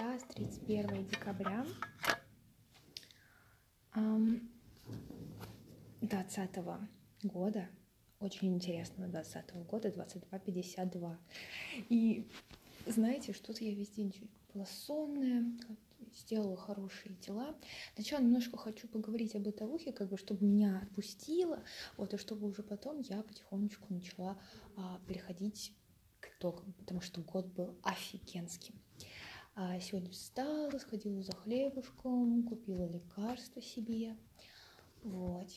сейчас 31 декабря 2020 года, очень интересного 2020 года, 22.52. И знаете, что-то я весь день была сонная, сделала хорошие дела. Сначала немножко хочу поговорить об бытовухе, как бы, чтобы меня отпустило, вот, и чтобы уже потом я потихонечку начала а, переходить к итогам, потому что год был офигенским. А сегодня встала, сходила за хлебушком, купила лекарство себе, вот.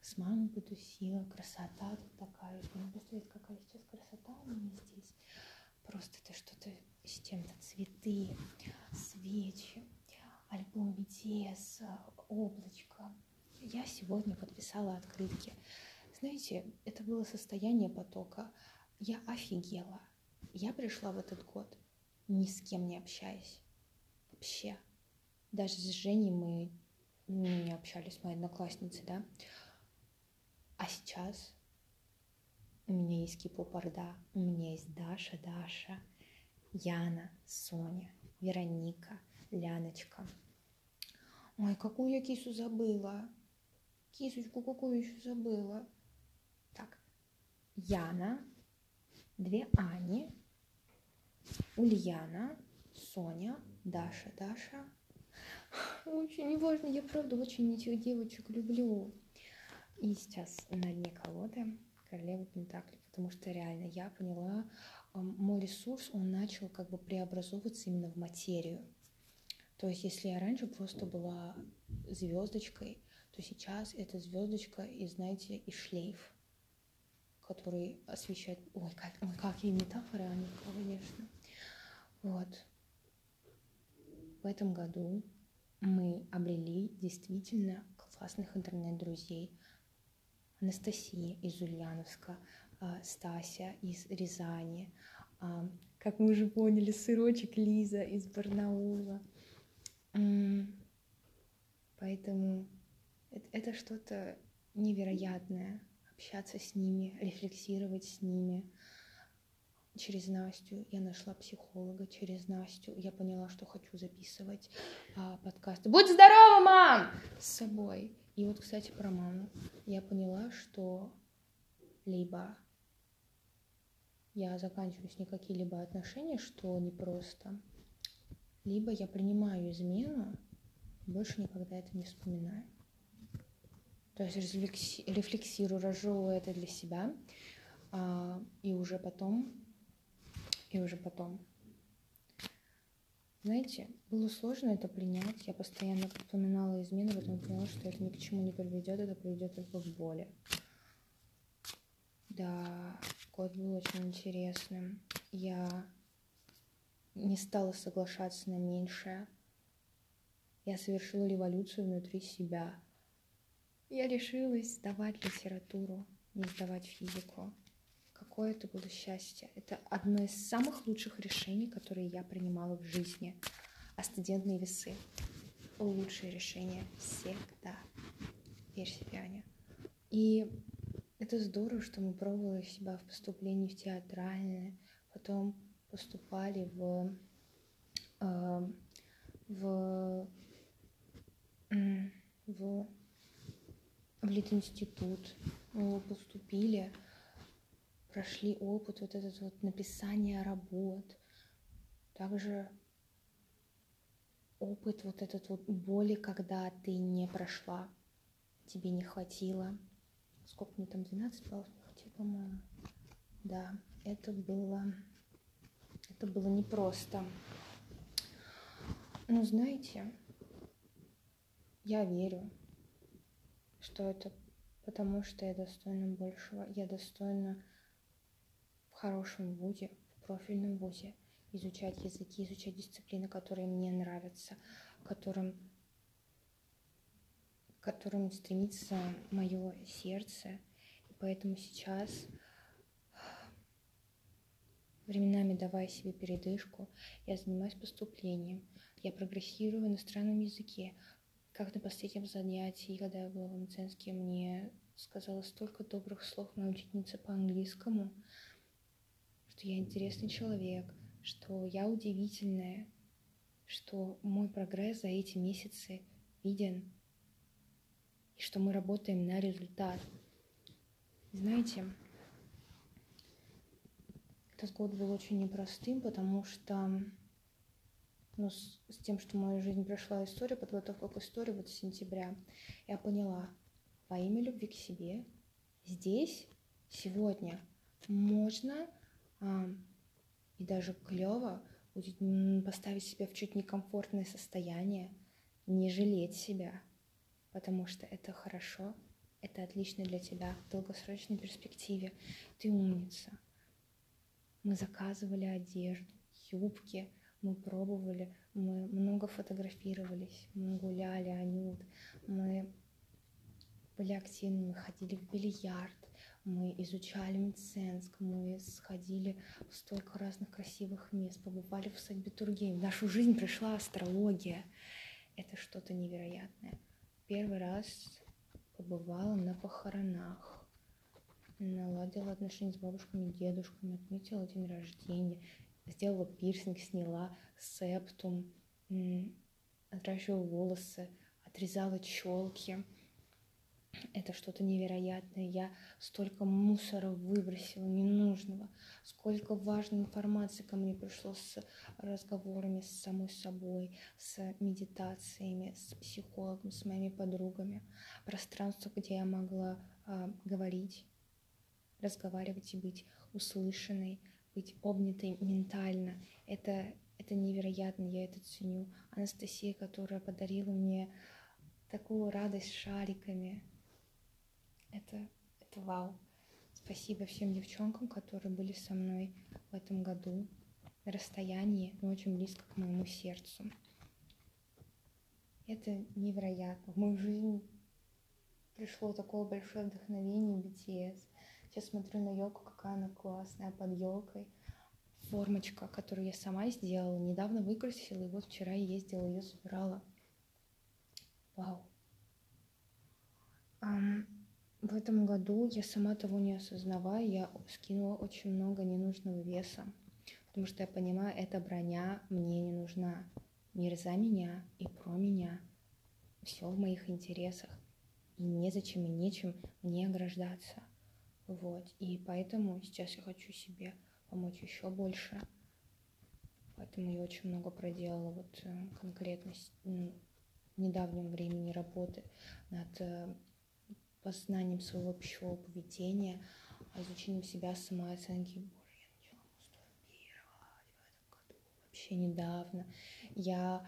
С мамой потусила, красота тут такая. Не представляете, какая сейчас красота у меня здесь. Просто это что-то с чем-то цветы, свечи, альбом BTS, облачко. Я сегодня подписала открытки. Знаете, это было состояние потока. Я офигела. Я пришла в этот год ни с кем не общаясь. Вообще. Даже с Женей мы не общались, мои одноклассницы, да. А сейчас у меня есть кипопорда, у меня есть Даша, Даша, Яна, Соня, Вероника, Ляночка. Ой, какую я кису забыла. Кисочку какую еще забыла. Так, Яна, две Ани, Ульяна, Соня, Даша, Даша. Очень неважно, я правда очень этих девочек люблю. И сейчас на дне колоды королева Пентакли, потому что реально я поняла, мой ресурс, он начал как бы преобразовываться именно в материю. То есть, если я раньше просто была звездочкой, то сейчас это звездочка и, знаете, и шлейф, который освещает... Ой, как, ой, какие метафоры, они, конечно. Вот. В этом году мы обрели действительно классных интернет-друзей. Анастасия из Ульяновска, а, Стася из Рязани, а, как мы уже поняли, сырочек Лиза из Барнаула. Поэтому это что-то невероятное, общаться с ними, рефлексировать с ними. Через Настю я нашла психолога, через Настю я поняла, что хочу записывать а, подкасты. Будь здорова, мам! С собой. И вот, кстати, про маму. Я поняла, что либо я заканчиваю с ней какие-либо отношения, что непросто, либо я принимаю измену больше никогда это не вспоминаю. То есть рефлексирую, разжевываю это для себя, а, и уже потом и уже потом. Знаете, было сложно это принять. Я постоянно вспоминала измены, потом поняла, что это ни к чему не приведет, это приведет только к боли. Да, год был очень интересным. Я не стала соглашаться на меньшее. Я совершила революцию внутри себя. Я решилась сдавать литературу, не сдавать физику какое это было счастье. Это одно из самых лучших решений, которые я принимала в жизни. А студентные весы — лучшее решение всегда. Верь себе, Аня. И это здорово, что мы пробовали себя в поступлении в театральное, потом поступали в, э, в, в, в Литинститут, мы поступили, прошли опыт вот этот вот написания работ, также опыт вот этот вот боли, когда ты не прошла, тебе не хватило. Сколько мне там, 12 баллов не хватило, по-моему. Да, это было, это было непросто. Но знаете, я верю, что это потому, что я достойна большего, я достойна хорошем вузе, в профильном вузе, изучать языки, изучать дисциплины, которые мне нравятся, которым, которым стремится мое сердце. И поэтому сейчас, временами давая себе передышку, я занимаюсь поступлением, я прогрессирую в иностранном языке. Как на последнем занятии, когда я была в Мценске, мне сказала столько добрых слов моя ученица по английскому – что я интересный человек, что я удивительная, что мой прогресс за эти месяцы виден, и что мы работаем на результат. Знаете, этот год был очень непростым, потому что ну, с, с тем, что в мою жизнь прошла история, подготовка к истории вот с сентября, я поняла, во имя любви к себе, здесь, сегодня, можно и даже клево будет поставить себя в чуть некомфортное состояние, не жалеть себя, потому что это хорошо, это отлично для тебя в долгосрочной перспективе. Ты умница. Мы заказывали одежду, юбки, мы пробовали, мы много фотографировались, мы гуляли, Анют, мы были активными, ходили в бильярд, мы изучали Мценск, мы сходили в столько разных красивых мест, побывали в усадьбе Тургенев. В нашу жизнь пришла астрология. Это что-то невероятное. Первый раз побывала на похоронах, наладила отношения с бабушками и дедушками, отметила день рождения, сделала пирсинг, сняла септум, отращивала волосы, отрезала челки. Это что-то невероятное. Я столько мусора выбросила, ненужного. Сколько важной информации ко мне пришло с разговорами с самой собой, с медитациями, с психологом, с моими подругами. Пространство, где я могла а, говорить, разговаривать и быть услышанной, быть обнятой ментально. Это, это невероятно, я это ценю. Анастасия, которая подарила мне такую радость шариками, это, это вау. Спасибо всем девчонкам, которые были со мной в этом году на расстоянии, но очень близко к моему сердцу. Это невероятно. В мою жизнь пришло такое большое вдохновение BTS. Сейчас смотрю на елку, какая она классная, под елкой. Формочка, которую я сама сделала, недавно выкрасила, и вот вчера я ездила, ее собирала. Вау. Um, в этом году я сама того не осознавая, я скинула очень много ненужного веса, потому что я понимаю, эта броня мне не нужна. Мир за меня и про меня. Все в моих интересах. И незачем и нечем мне ограждаться. Вот. И поэтому сейчас я хочу себе помочь еще больше. Поэтому я очень много проделала вот э, конкретно в недавнем времени работы над э, познанием своего пищевого поведения, изучением себя, самооценки. Боже, я начала в этом году вообще недавно. Я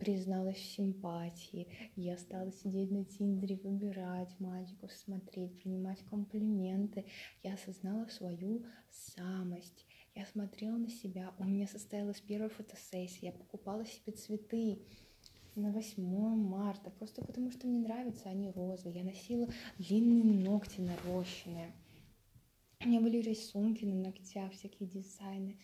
призналась в симпатии, я стала сидеть на Тиндере, выбирать мальчиков, смотреть, принимать комплименты. Я осознала свою самость. Я смотрела на себя. У меня состоялась первая фотосессия. Я покупала себе цветы на 8 марта, просто потому что мне нравятся они розовые. Я носила длинные ногти нарощенные. У меня были рисунки на ногтях, всякие дизайны.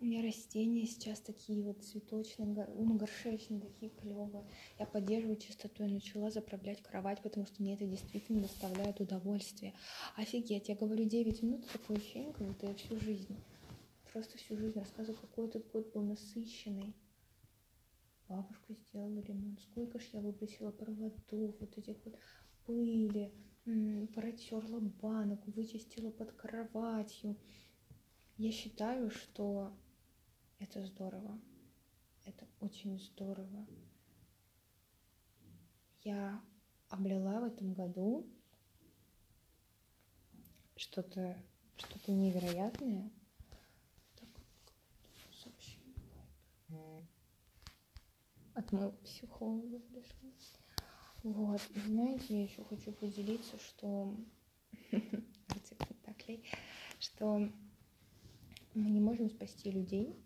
У меня растения сейчас такие вот цветочные, ну, горшечные, такие клевые. Я поддерживаю чистоту и начала заправлять кровать, потому что мне это действительно доставляет удовольствие. Офигеть, я говорю 9 минут, такое ощущение, как будто я всю жизнь, просто всю жизнь рассказываю, какой этот год был насыщенный бабушка сделала ремонт, сколько ж я выбросила проводов, вот этих вот пыли, протерла банок, вычистила под кроватью. Я считаю, что это здорово. Это очень здорово. Я облила в этом году что-то что-то невероятное. Так, сообщение от моего психолога пришло. Вот, и знаете, я еще хочу поделиться, что что мы не можем спасти людей,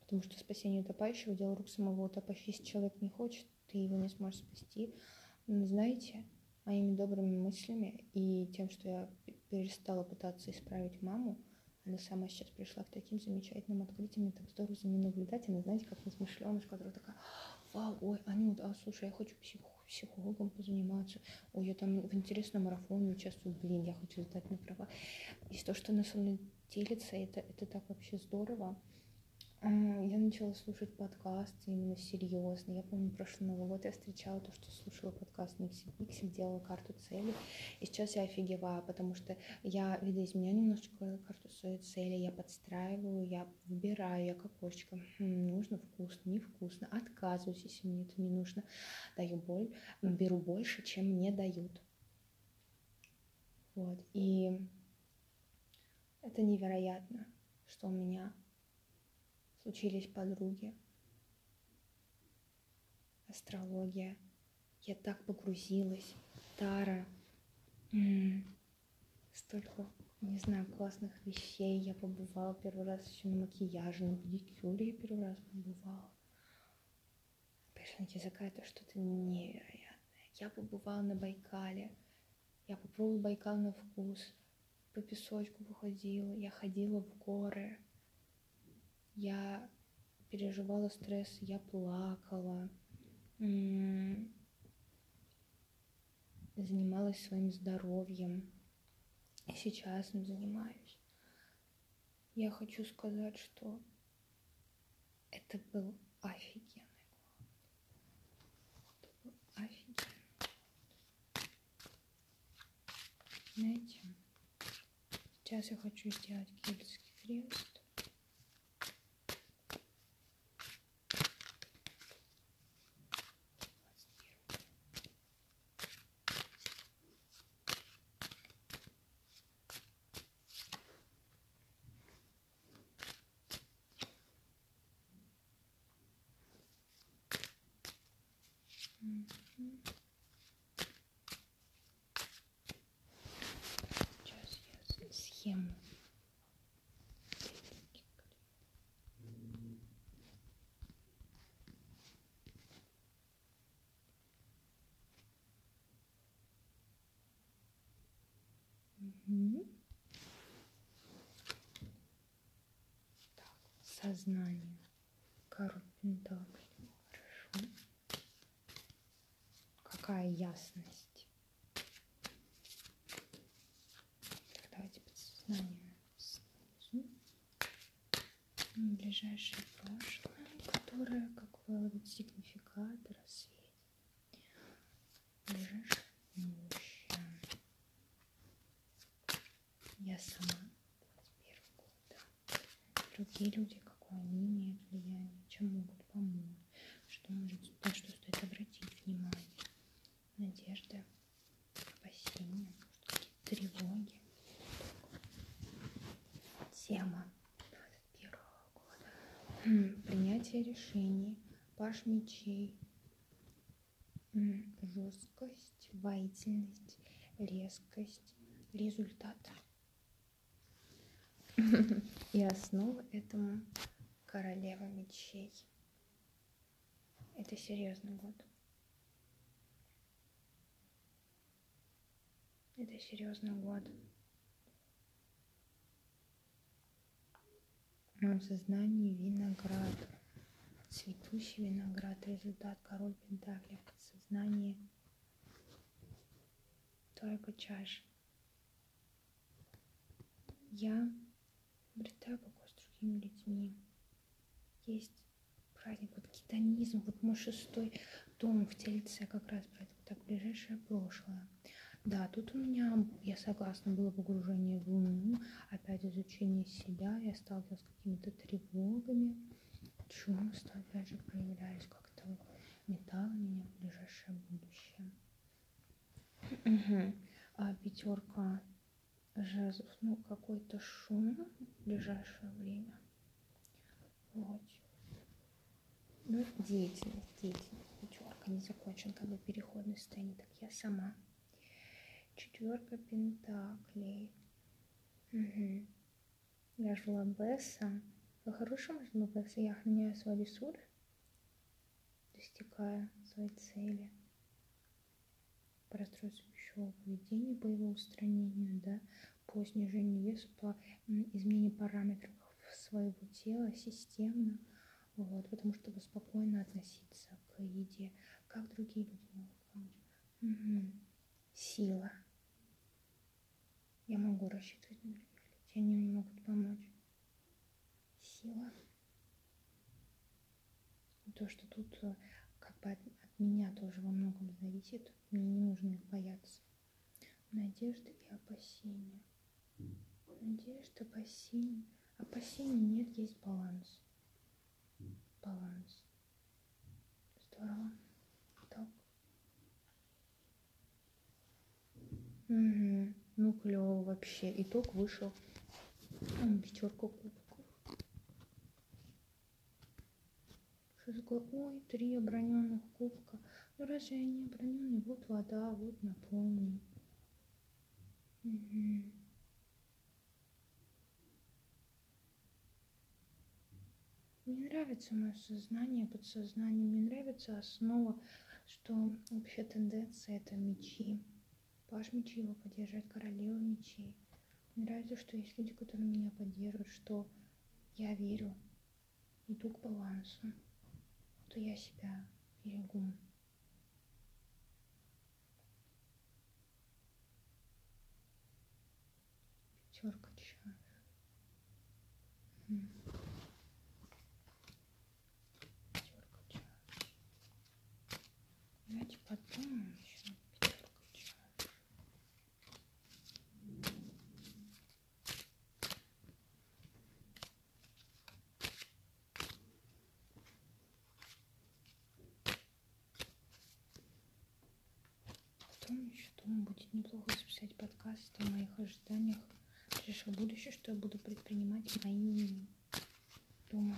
потому что спасение утопающего – дело рук самого утопающего. Если человек не хочет, ты его не сможешь спасти. Но знаете, моими добрыми мыслями и тем, что я перестала пытаться исправить маму, она сама сейчас пришла к таким замечательным открытиям, мне так здорово за ней наблюдать. Она, знаете, как несмышленышка, которая такая, вау, ой, Анют, а слушай, я хочу псих, психологом позаниматься. Ой, я там в интересном марафоне участвую. Блин, я хочу летать на Bravo. И то, что она со мной делится, это, это так вообще здорово. Я начала слушать подкасты именно серьезно. Я помню, прошлый Новый год я встречала то, что слушала подкаст Миксик Пиксель, делала карту цели. И сейчас я офигеваю, потому что я видоизменяю немножечко карту своей цели, я подстраиваю, я выбираю, я как кошечка. Хм, нужно вкусно, невкусно. Отказываюсь, если мне это не нужно. Даю боль, беру больше, чем мне дают. Вот. И это невероятно, что у меня случились подруги, астрология. Я так погрузилась. Тара. М-м, столько, не знаю, классных вещей. Я побывала первый раз еще на макияже, на педикюре я первый раз побывала. Пешник языка это что-то невероятное. Я побывала на Байкале. Я попробовала Байкал на вкус. По песочку выходила. Я ходила в горы я переживала стресс, я плакала, занималась своим здоровьем. И сейчас им занимаюсь. Я хочу сказать, что это был офигенный год. Это был офигенный Знаете, сейчас я хочу сделать кельтский крест. Сейчас я схему. Так, сознание. Король Пентаклей. Хорошо какая ясность. Давайте подсознание снизу. Ближайшее прошлое, которое как выловит сигнификатор о свете. Ближайшее будущее. Я сама 21 года. Другие люди, какое они имеют влияние, чем могут помочь, что может, на что стоит обратить внимание надежды, опасения, какие-то тревоги. Тема 21 года. Принятие решений, паш мечей, жесткость, воительность, резкость, результат. И основа этому королева мечей. Это серьезный год. Это серьезный год. В сознании виноград, цветущий виноград, результат король Пентакли в подсознании, тройка чаш. Я обретаю покой с другими людьми. Есть праздник, вот гедонизм, вот мой шестой дом в Тельце как раз про это, так ближайшее прошлое. Да, тут у меня, я согласна, было погружение в Луну, опять изучение себя, я сталкивалась с какими-то тревогами, чувства, опять же, проявлялись как-то металл меня в ближайшее будущее. Угу. А пятерка жезлов, ну, какой-то шум в ближайшее время. Вот. Ну, деятельность, деятельность, пятерка не закончен, как бы переходный состояние, так я сама четверка пентаклей. Угу. Я жила Бесса. По-хорошему жила Бесса. Я охраняю свой ресурс, достигая своей цели. По расстройству пищевого поведения, по его устранению, да, по снижению веса, по изменению параметров своего тела системно, вот, потому чтобы спокойно относиться к еде, как другие люди могут помочь. Угу. Сила. Я могу рассчитывать на других людей. Они не могут помочь. Сила. То, что тут э, бы от, от меня тоже во многом зависит, мне не нужно их бояться. Надежды и опасения. Надежда, опасения. Опасений нет, есть баланс. Баланс. Здорово. Так. Угу. Ну, клево вообще. Итог вышел. Пятерка кубков. Такое? Ой, три оброненных кубка. Ну разве они оброненные? Вот вода, вот напомни. Угу. Мне нравится мое сознание, подсознание. Мне нравится основа, что вообще тенденция это мечи. Паш мечи его поддержать, королева мечей. Мне нравится, что есть люди, которые меня поддерживают, что я верю, иду к балансу, что я себя берегу. Пятерка чаш. Давайте подумаем еще. Пятерка чаш. Еще думаю, будет неплохо записать подкаст о моих ожиданиях ближайшего будущего, что я буду предпринимать в мои дома.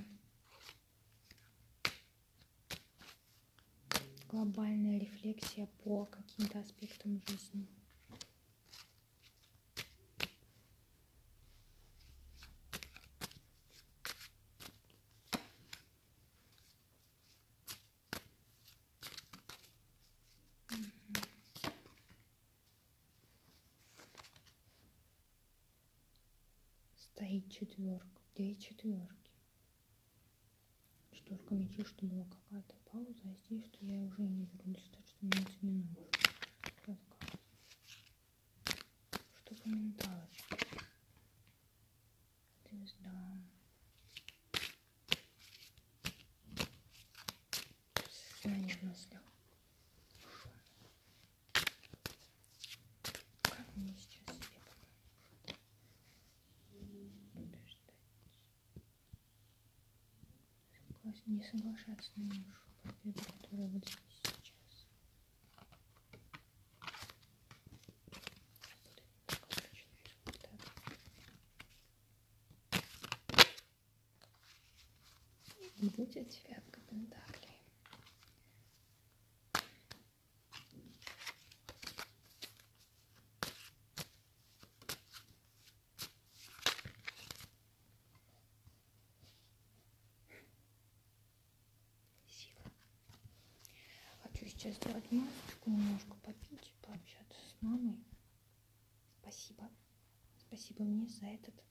глобальная рефлексия по каким-то аспектам жизни. Стоит четверка. Где четверки? Четверка мечей, что была какая-то пауза, а здесь, что я уже не беру листать, что мне это не нужно. Подкаст. Что по менталочке? Звезда. Сознание в мыслях. Как мне сейчас себе поможет? Подождать. Не соглашаться на нашу победу, которая вот здесь сейчас. И будет девятка пентаклей. united.